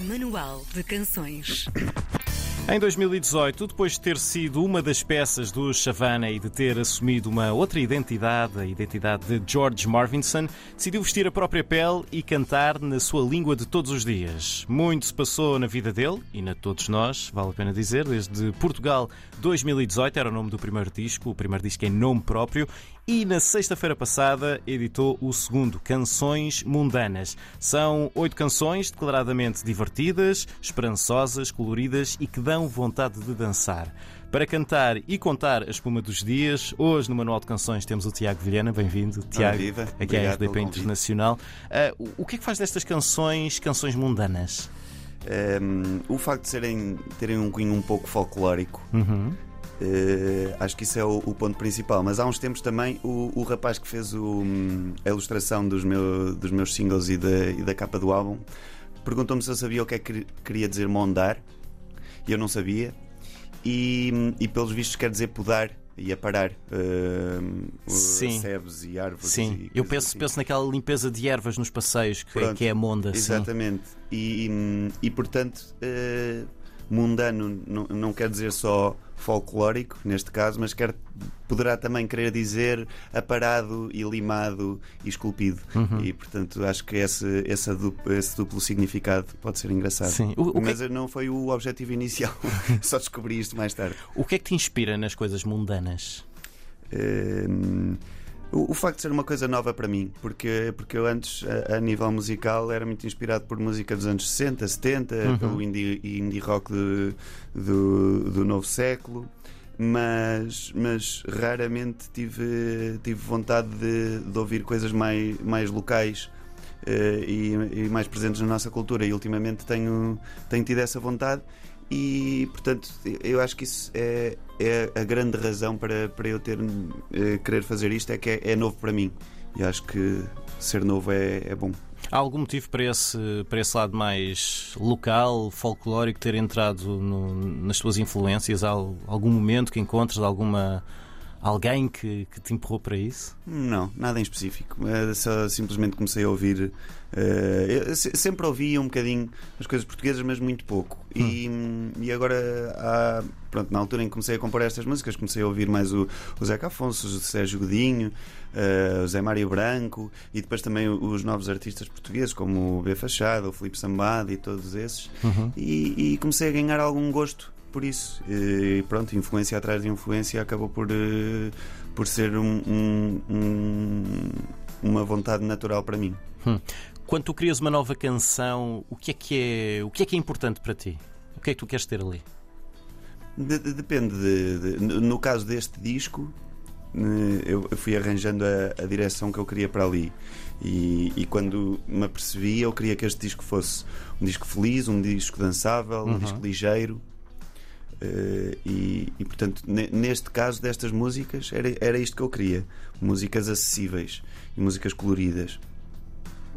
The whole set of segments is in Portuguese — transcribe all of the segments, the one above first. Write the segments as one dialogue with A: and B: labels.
A: Manual de Canções.
B: Em 2018, depois de ter sido uma das peças do Savannah e de ter assumido uma outra identidade, a identidade de George Marvinson, decidiu vestir a própria pele e cantar na sua língua de todos os dias. Muito se passou na vida dele e na todos nós, vale a pena dizer, desde Portugal 2018, era o nome do primeiro disco, o primeiro disco em nome próprio, e na sexta-feira passada editou o segundo, Canções Mundanas. São oito canções declaradamente divertidas, esperançosas, coloridas e que dão vontade de dançar. Para cantar e contar a espuma dos dias, hoje no Manual de Canções temos o Tiago Vilhena. Bem-vindo, Tiago.
C: viva.
B: Aqui
C: Obrigado pelo
B: RDP. Internacional. Ah, o- o que é que faz destas canções canções mundanas?
C: Um, o facto de serem, terem um cunho um pouco folclórico,
B: Uhum.
C: Eh, acho que isso é o, o ponto principal. Mas há uns tempos também, o, o rapaz que fez o, hum, a ilustração dos, meu- dos meus singles e da, e da capa do álbum perguntou-me se eu sabia o que é que queria dizer mondar, e eu não sabia. E, hum, e pelos vistos quer dizer podar e aparar hum,
B: Sim.
C: sebes e árvores.
B: Sim,
C: e
B: eu penso,
C: assim.
B: penso naquela limpeza de ervas nos passeios, que, é-
C: Pronto,
B: que é a monda. sim.
C: Exatamente. E, e, e, portanto, eh, mundano não, não quer dizer só folclórico, neste caso, mas quer, poderá também querer dizer aparado e limado e esculpido.
B: Uhum.
C: E, portanto, acho que esse, esse, duplo, esse duplo significado pode ser engraçado.
B: Sim. O- o que é
C: mas não foi o objetivo inicial, só descobri isto mais tarde.
B: O que é que te inspira nas coisas mundanas?
C: Hum, o, o facto de ser uma coisa nova para mim, porque, porque eu antes, a, a nível musical, era muito inspirado por música dos anos 60, 70,
B: Uhum.
C: pelo indie, indie rock de- do, do novo século, mas, mas raramente tive, tive vontade de, de ouvir coisas mais, mais locais. eh, e, e mais presentes na nossa cultura e ultimamente tenho, tenho tido essa vontade e portanto eu acho que isso é, é a grande razão para, para eu ter eh, querer fazer isto é que é, é novo para mim e acho que ser novo é, é bom
B: Há algum motivo para esse, para esse lado mais local, folclórico, ter entrado no- nas tuas influências? Há al- algum momento que encontres alguma alguém que, que te empurrou para isso?
C: Não, nada em específico. Eh, Só simplesmente comecei a ouvir. eu se- sempre ouvi um bocadinho as coisas portuguesas, mas muito pouco. E, e agora, há, pronto, na altura em que comecei a compor estas músicas, comecei a ouvir mais o, o Zeca Afonso, o Sérgio Godinho, eh, o Zé Mário Branco e depois também os novos artistas portugueses, como o B Fachada, o Filipe Sambado e todos esses. E, e comecei a ganhar algum gosto por isso. E pronto, influência atrás de influência acabou por, eh, por ser um- um- um- uma vontade natural para mim.
B: Quando tu crias uma nova canção, o que é que é, o que é, que é importante para ti? O que é que tu queres ter ali?
C: De- de- depende de, no caso deste disco eh, eu eu fui arranjando a, a direção que eu queria para ali e, e quando me apercebi eu queria que este disco fosse um disco feliz, um disco dançável, um
B: Uhum.
C: disco ligeiro Eh, e, e, portanto ne- neste caso destas músicas era, era isto que eu queria músicas acessíveis e músicas coloridas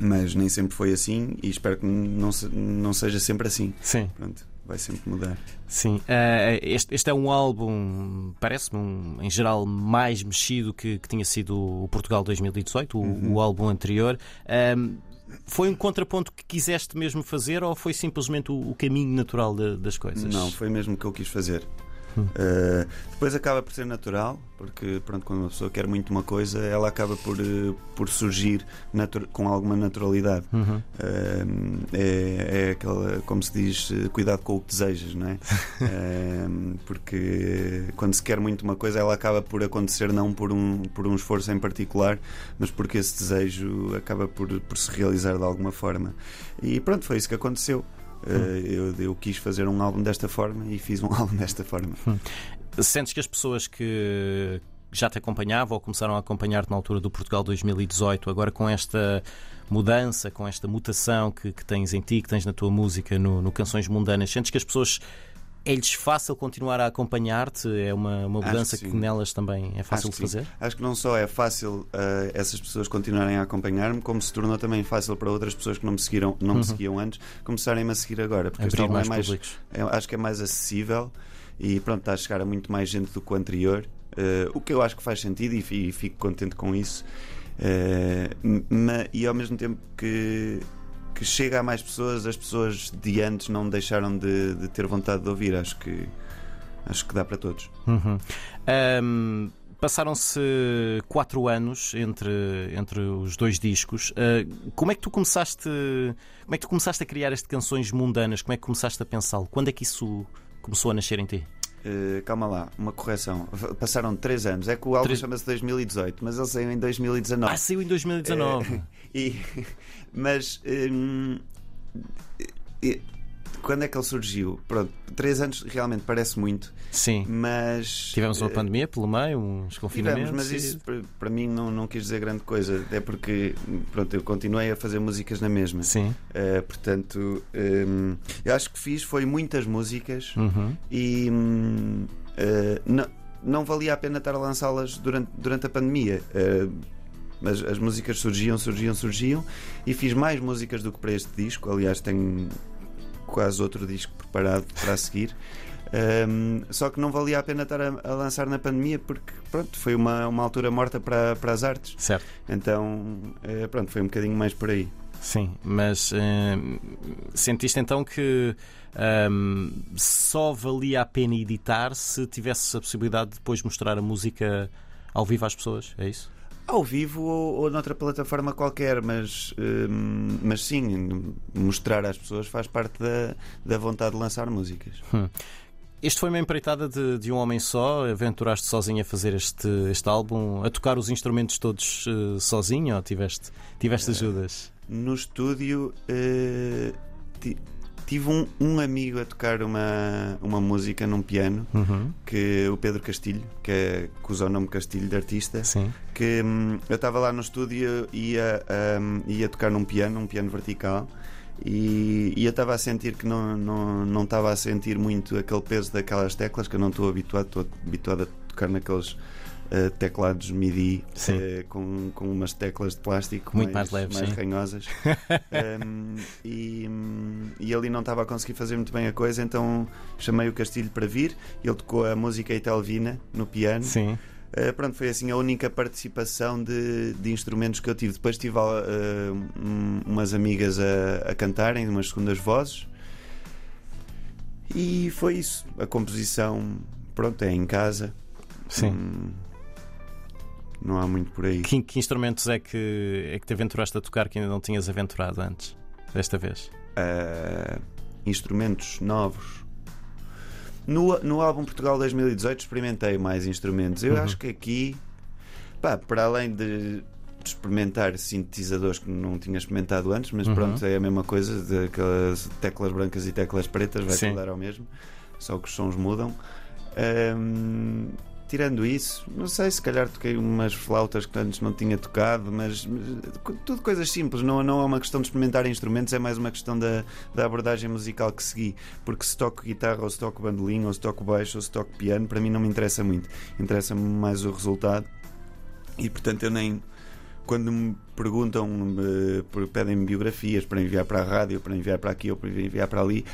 C: mas nem sempre foi assim e espero que não, se- não seja sempre assim
B: Sim.
C: Pronto, vai sempre mudar
B: Sim, eh, este, este é um álbum, parece-me, um, em geral, mais mexido que, que tinha sido o Portugal 2018, o,
C: Uhum.
B: o álbum anterior. Foi um contraponto que quiseste mesmo fazer ou foi simplesmente o, o caminho natural de- das coisas?
C: Não, foi mesmo o que eu quis fazer. Uh, depois acaba por ser natural, porque pronto, quando uma pessoa quer muito uma coisa, ela acaba por, uh, por surgir com alguma naturalidade.
B: Uhum.
C: Uh, é, é aquela, como se diz, cuidado com o que desejas, não é? Uh, porque quando se quer muito uma coisa, ela acaba por acontecer não por um, por um esforço em particular, mas porque esse desejo acaba por, por se realizar de alguma forma. E pronto, foi isso que aconteceu. Uh, eu, eu quis fazer um álbum desta forma e fiz um álbum desta forma.
B: Sentes que as pessoas que já te acompanhavam ou começaram a acompanhar-te na altura do Portugal 2018, agora com esta mudança, com esta mutação que, que tens em ti, que tens na tua música, no, no Canções Mundanas, sentes que as pessoas é-lhes fácil continuar a acompanhar-te? É uma, uma mudança
C: que
B: que, nelas também é fácil de
C: que sim.
B: fazer?
C: Acho que não só é fácil uh, essas pessoas continuarem a acompanhar-me, como se tornou também fácil para outras pessoas que não me seguiram, não
B: Uhum.
C: me seguiam antes, começarem-me a seguir agora. Porque
B: Abrir mais,
C: é mais,
B: públicos.
C: é- acho que é mais acessível e pronto, está a chegar a muito mais gente do que o anterior. Uh, o que eu acho que faz sentido e, e fico contente com isso. Uh, ma- e ao mesmo tempo que, que chega a mais pessoas, as pessoas de antes não deixaram de, de ter vontade de ouvir. Acho que acho que dá para todos.
B: Uhum. Um, Passaram-se quatro anos entre, entre os dois discos. Uh, como é que tu começaste? Como é que tu começaste a criar estas canções mundanas? Como é que começaste a pensá-lo? Quando é que isso começou a nascer em ti?
C: Uh, calma lá, uma correção. Passaram três anos. É que o álbum três... chama-se 2018, mas ele saiu em 2019.
B: Ah, saiu em 2019. Uh,
C: e, mas. Um, quando é que ele surgiu? Pronto, três anos realmente parece muito.
B: Sim.
C: Mas.
B: Tivemos uma uh, pandemia pelo meio, uns confinamentos.
C: Tivemos, mas isso para, mim não, não quis dizer grande coisa. É porque, pronto, eu continuei a fazer músicas na mesma.
B: Sim.
C: Uh, portanto, um, eu acho que fiz foi muitas músicas
B: uhum.
C: e. Um, uh, eh, não, não valia a pena estar a lançá-las durante, durante a pandemia. mas as músicas surgiam, surgiam, surgiam e fiz mais músicas do que para este disco. Aliás, tenho quase outro disco preparado para seguir. Um, só que não valia a pena estar a, a, lançar na pandemia porque pronto, foi uma, uma altura morta para, para as artes.
B: Certo.
C: Então uh, pronto, foi um bocadinho mais por aí.
B: Sim, mas uh, sentiste então que só valia a pena editar se tivesse a possibilidade de depois mostrar a música ao vivo às pessoas, é isso?
C: Ao vivo ou, ou noutra plataforma qualquer, mas, hum, mas sim, mostrar às pessoas faz parte da, da vontade de lançar músicas.
B: Hum. Este foi uma empreitada de, de um homem só? Aventuraste sozinho a fazer este, este álbum, a tocar os instrumentos todos uh, sozinho ou tiveste, tiveste ajudas?
C: Uh, no estúdio. Uh, Tive um, um, amigo a tocar uma, uma música num piano,
B: uhum.
C: que o Pedro Castilho, que, é, que usa o nome Castilho de artista,
B: Sim.
C: que hum, eu estava lá no estúdio e ia, um, ia tocar num piano, um piano vertical. E, e eu estava a sentir que não, não, não estava a sentir muito aquele peso daquelas teclas que eu não estou habituado, estou habituado a tocar naqueles uh, teclados MIDI uh, com, com umas teclas de plástico
B: muito mais, mais leves,
C: mais ranhosas. um, e, e ali não estava a conseguir fazer muito bem a coisa, então chamei o Castilho para vir. Ele tocou a música Italvina no piano.
B: Sim.
C: Uh, pronto, foi assim a única participação de, de instrumentos que eu tive. Depois tive uh, um, umas amigas a, a cantarem, umas segundas vozes. E foi isso. A composição, pronto, é em casa.
B: Sim. Hum,
C: não há muito por aí.
B: Que, que, instrumentos é que, é que te aventuraste a tocar que ainda não tinhas aventurado antes, desta vez?
C: Uh, instrumentos novos. No, no álbum Portugal 2018 experimentei mais instrumentos. Eu uhum. acho que aqui, pá, para além de experimentar sintetizadores que não tinha experimentado antes, mas uhum. pronto, é a mesma coisa, aquelas teclas brancas e teclas pretas, vai Sim. dar ao mesmo, só que os sons mudam. Um, tirando isso, não sei, se calhar toquei umas flautas que antes não tinha tocado, mas, mas tudo coisas simples, não, não é uma questão de experimentar instrumentos, é mais uma questão da, da abordagem musical que segui. Porque se toco guitarra, ou se toco bandolim, ou se toco baixo, ou se toco piano, para mim não me interessa muito. Interessa-me mais o resultado. E portanto eu nem quando me perguntam, me pedem-me biografias para enviar para a rádio, para enviar para aqui ou para enviar para ali,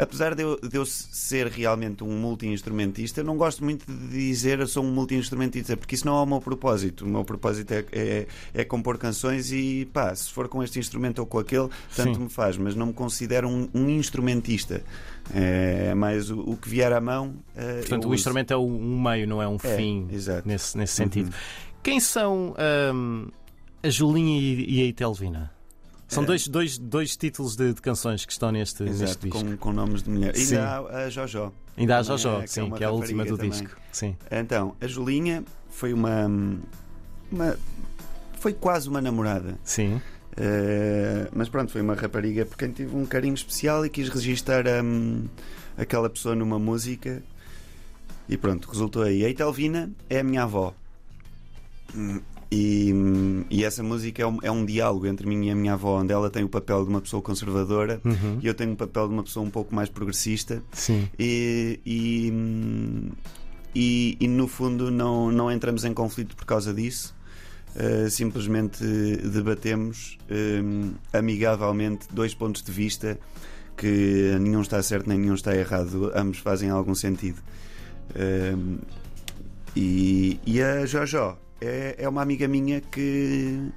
C: apesar de eu, de eu ser realmente um multi-instrumentista, não gosto muito de dizer eu sou um multi-instrumentista, porque isso não é o meu propósito. O meu propósito é, é, é, compor canções e pá, se for com este instrumento ou com aquele, tanto Sim. me faz, mas não me considero um, um instrumentista. É mais o, o, que vier à mão.
B: Uh, Portanto, o instrumento é um meio, não é um é, fim exato. nesse, nesse sentido. Uhum. Quem são um, a Julinha e a Itelvina? São é. dois, dois, dois títulos de, de canções que estão neste,
C: Exato,
B: neste disco.
C: Com, com nomes de mulher. Sim. Ainda há a Jojo.
B: Ainda há a Jojo, é, sim, que é, que é a última do também. disco. Sim.
C: Então, a Julinha foi uma, uma. Foi quase uma namorada.
B: Sim.
C: Uh, mas pronto, foi uma rapariga por quem tive um carinho especial e quis registar um, aquela pessoa numa música. E pronto, resultou aí. A Itelvina é a minha avó. E, e, essa música é um, é um, diálogo entre mim e a minha avó, onde ela tem o papel de uma pessoa conservadora
B: uhum.
C: e eu tenho o papel de uma pessoa um pouco mais progressista.
B: Sim.
C: E, e, e, e no fundo não, não entramos em conflito por causa disso. Uh, simplesmente debatemos uh, amigavelmente dois pontos de vista que nenhum está certo nem nenhum está errado, ambos fazem algum sentido. Uh, e, e a Jojo é, é uma amiga minha que,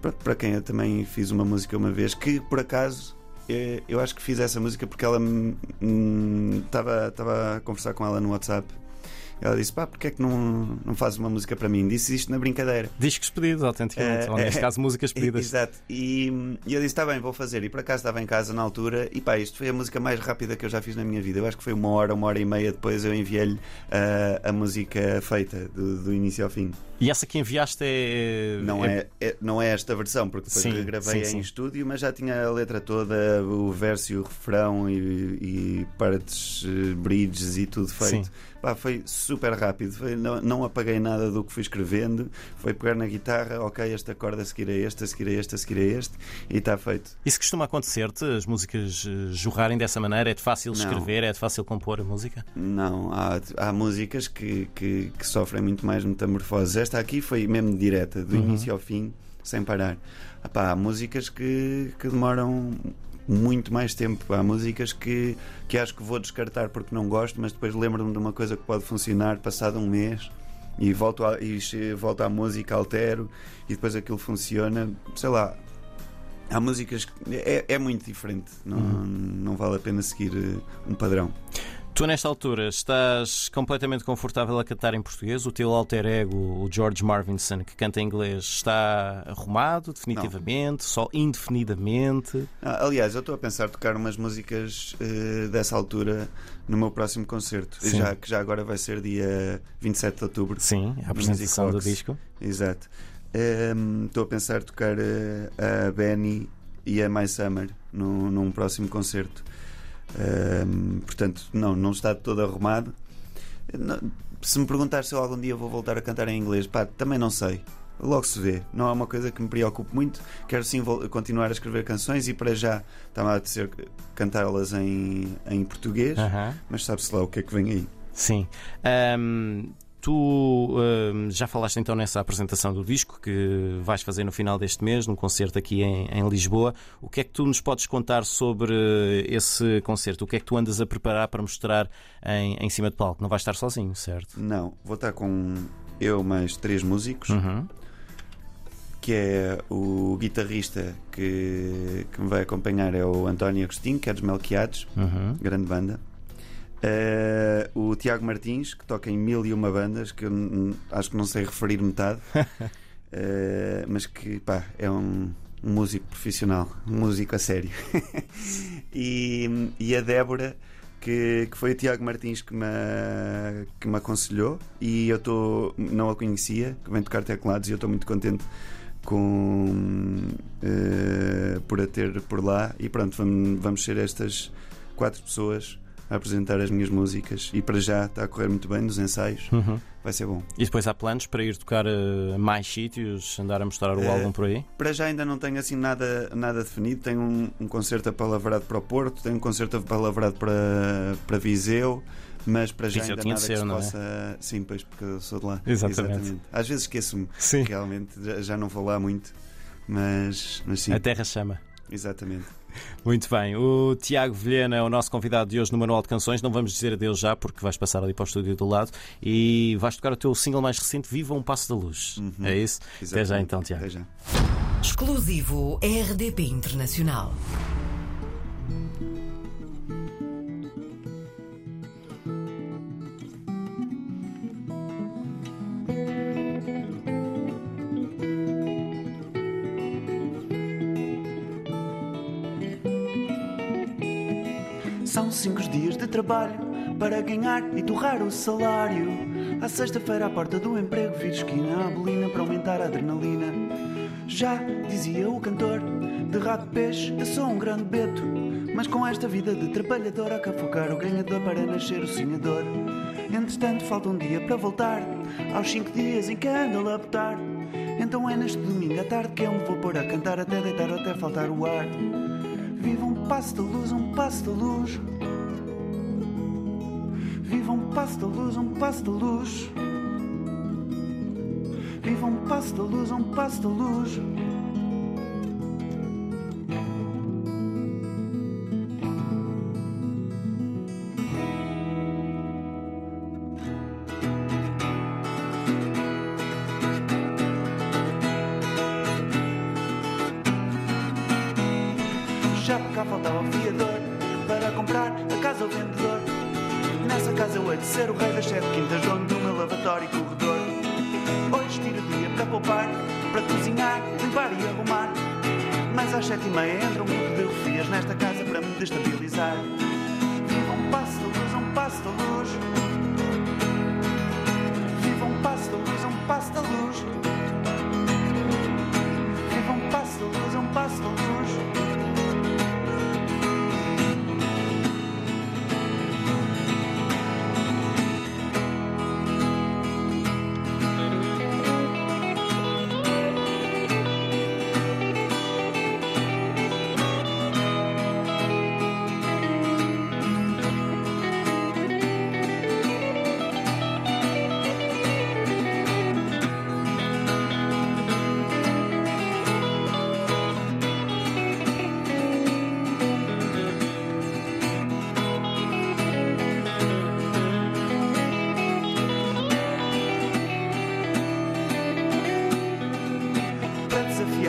C: pronto, para quem eu também fiz uma música uma vez, que por acaso eh, eu acho que fiz essa música porque ela estava a conversar com ela no WhatsApp ela disse: pá, porque é que não, não fazes uma música para mim? Disse isto na brincadeira.
B: Discos pedidos, autenticamente. Uh, ou neste uh, caso, músicas pedidas.
C: Exato. E, e eu disse: está bem, vou fazer. E por acaso estava em casa na altura. E pá, isto foi a música mais rápida que eu já fiz na minha vida. Eu acho que foi uma hora, uma hora e meia depois eu enviei-lhe uh, a música feita, do, do início ao fim.
B: E essa que enviaste é.
C: Não é, é, não é esta versão, porque depois sim, gravei sim, em sim. estúdio, mas já tinha a letra toda, o verso e o refrão e, e partes, eh, bridges e tudo feito. Pá, foi super rápido, foi, não, não apaguei nada do que fui escrevendo. Foi pegar na guitarra, ok, esta corda a seguir a este, a seguir a este, a seguir a este, e está feito.
B: Isso costuma acontecer-te, as músicas eh, jorrarem dessa maneira? É de fácil não. escrever? É de fácil compor a música?
C: Não, há, há músicas que, que, que sofrem muito mais metamorfoses esta aqui foi mesmo direta, do uhum. início ao fim, sem parar. Epá, há músicas que, que demoram muito mais tempo. Há músicas que, que acho que vou descartar porque não gosto, mas depois lembro-me de uma coisa que pode funcionar passado um mês e volto, a, e volto à música, altero e depois aquilo funciona. Sei lá. Há músicas que é, é muito diferente, não, uhum. não vale a pena seguir eh, um padrão.
B: Tu, nesta altura, estás completamente confortável a cantar em português? O teu alter ego, o George Marvinson, que canta em inglês, está arrumado definitivamente? Não. Só indefinidamente?
C: Ah, aliás, eu estou a pensar tocar umas músicas uh, dessa altura no meu próximo concerto, já, que já agora vai ser dia 27 de outubro.
B: Sim, a apresentação do disco.
C: Exato. Um, estou a pensar tocar uh, a Benny e a My Summer no, num próximo concerto portanto, não, não está todo arrumado. Não, se me perguntar se eu algum dia vou voltar a cantar em inglês, pá, também não sei. Logo se vê. Não é uma coisa que me preocupe muito. Quero sim continuar a escrever canções e para já está a ser cantá-las em, em português, uh -huh. mas sabe-se lá o que é que vem aí.
B: Sim. Um, Tu uh, já falaste então nessa apresentação do disco que vais fazer no final deste mês, num concerto aqui em, em, Lisboa. O que é que tu nos podes contar sobre esse concerto? O que é que tu andas a preparar para mostrar em, em cima de palco? Não vais estar sozinho, certo?
C: Não, vou estar com eu mais três músicos. Uhum. Que é o guitarrista que, que me vai acompanhar é o António Agostinho, que é dos Melquiades, uhum. grande banda. Uh, o Tiago Martins, que toca em mil e uma bandas, que eu acho que não sei referir metade, uh, mas que pá, é um, um, músico profissional, um músico a sério. e, e, a Débora, que, que foi o Tiago Martins que me, que me aconselhou, e eu tô, não a conhecia, que vem tocar teclados, e eu estou muito contente com, uh, por a ter por lá. E pronto, vamos, vamos ser estas quatro pessoas a apresentar as minhas músicas e para já está a correr muito bem nos ensaios. Uhum. Vai ser bom.
B: E depois há planos para ir tocar a mais sítios, andar a mostrar o uh, álbum por aí?
C: Para já ainda não tenho assim nada, nada definido. Tenho um, um concerto apalavrado para o Porto, tenho um concerto apalavrado para, para Viseu. Mas para já Viseu ainda nada ser, que se é? possa. É? Sim, pois, porque eu sou de lá.
B: Exatamente. Exatamente.
C: Às vezes esqueço-me. Realmente, já, já não vou lá muito. Mas, mas sim.
B: A terra chama.
C: Exatamente.
B: Muito bem. O Tiago Vilhena é o nosso convidado de hoje no Manual de Canções. Não vamos dizer adeus já, porque vais passar ali para o estúdio do lado e vais tocar o teu single mais recente, Viva um Passo da Luz. Uhum. É isso? Exatamente. Até já então, Tiago.
C: Até já.
A: Exclusivo RDP Internacional.
D: São cinco dias de trabalho para ganhar e torrar o salário. À sexta-feira, à porta do emprego, vi esquina a bolina para aumentar a adrenalina. Já dizia o cantor, de rato peixe, eu sou um grande beto. Mas com esta vida de trabalhador, que afogar o ganhador para nascer o sonhador. Entretanto, falta um dia para voltar aos cinco dias em que ando a labotar. Então é neste domingo à tarde que eu me vou pôr a cantar até deitar até faltar o ar. Passo da luz, um passo da luz. Viva um passo da luz, um passo da luz. Viva um passo da luz, um passo da luz.
C: De ser o rei das sete quintas, dono do meu lavatório e corredor. Hoje tiro dia para poupar, para cozinhar, limpar e arrumar. Mas às sete e meia entra um grupo de refias nesta casa para me destabilizar. Viva um passo da luz, um passo da luz. Viva um passo da luz, um passo da luz.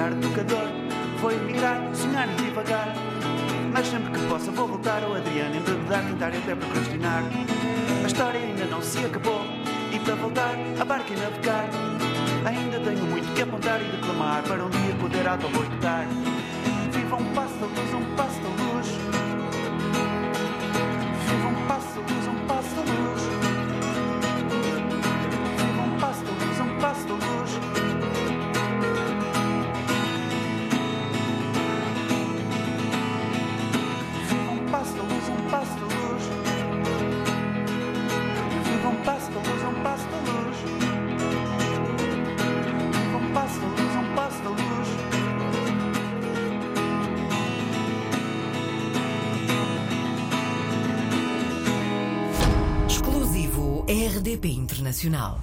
C: Desafiar o tocador. Vou emigrar, sonhar e devagar. Mas sempre que possa vou voltar ao Adriano, embebedar, tentar e até procrastinar. A história ainda não se acabou. E para voltar, a barca e navegar. Ainda tenho muito que apontar e declamar para um dia poder autoboicotar.
A: RDP Internacional.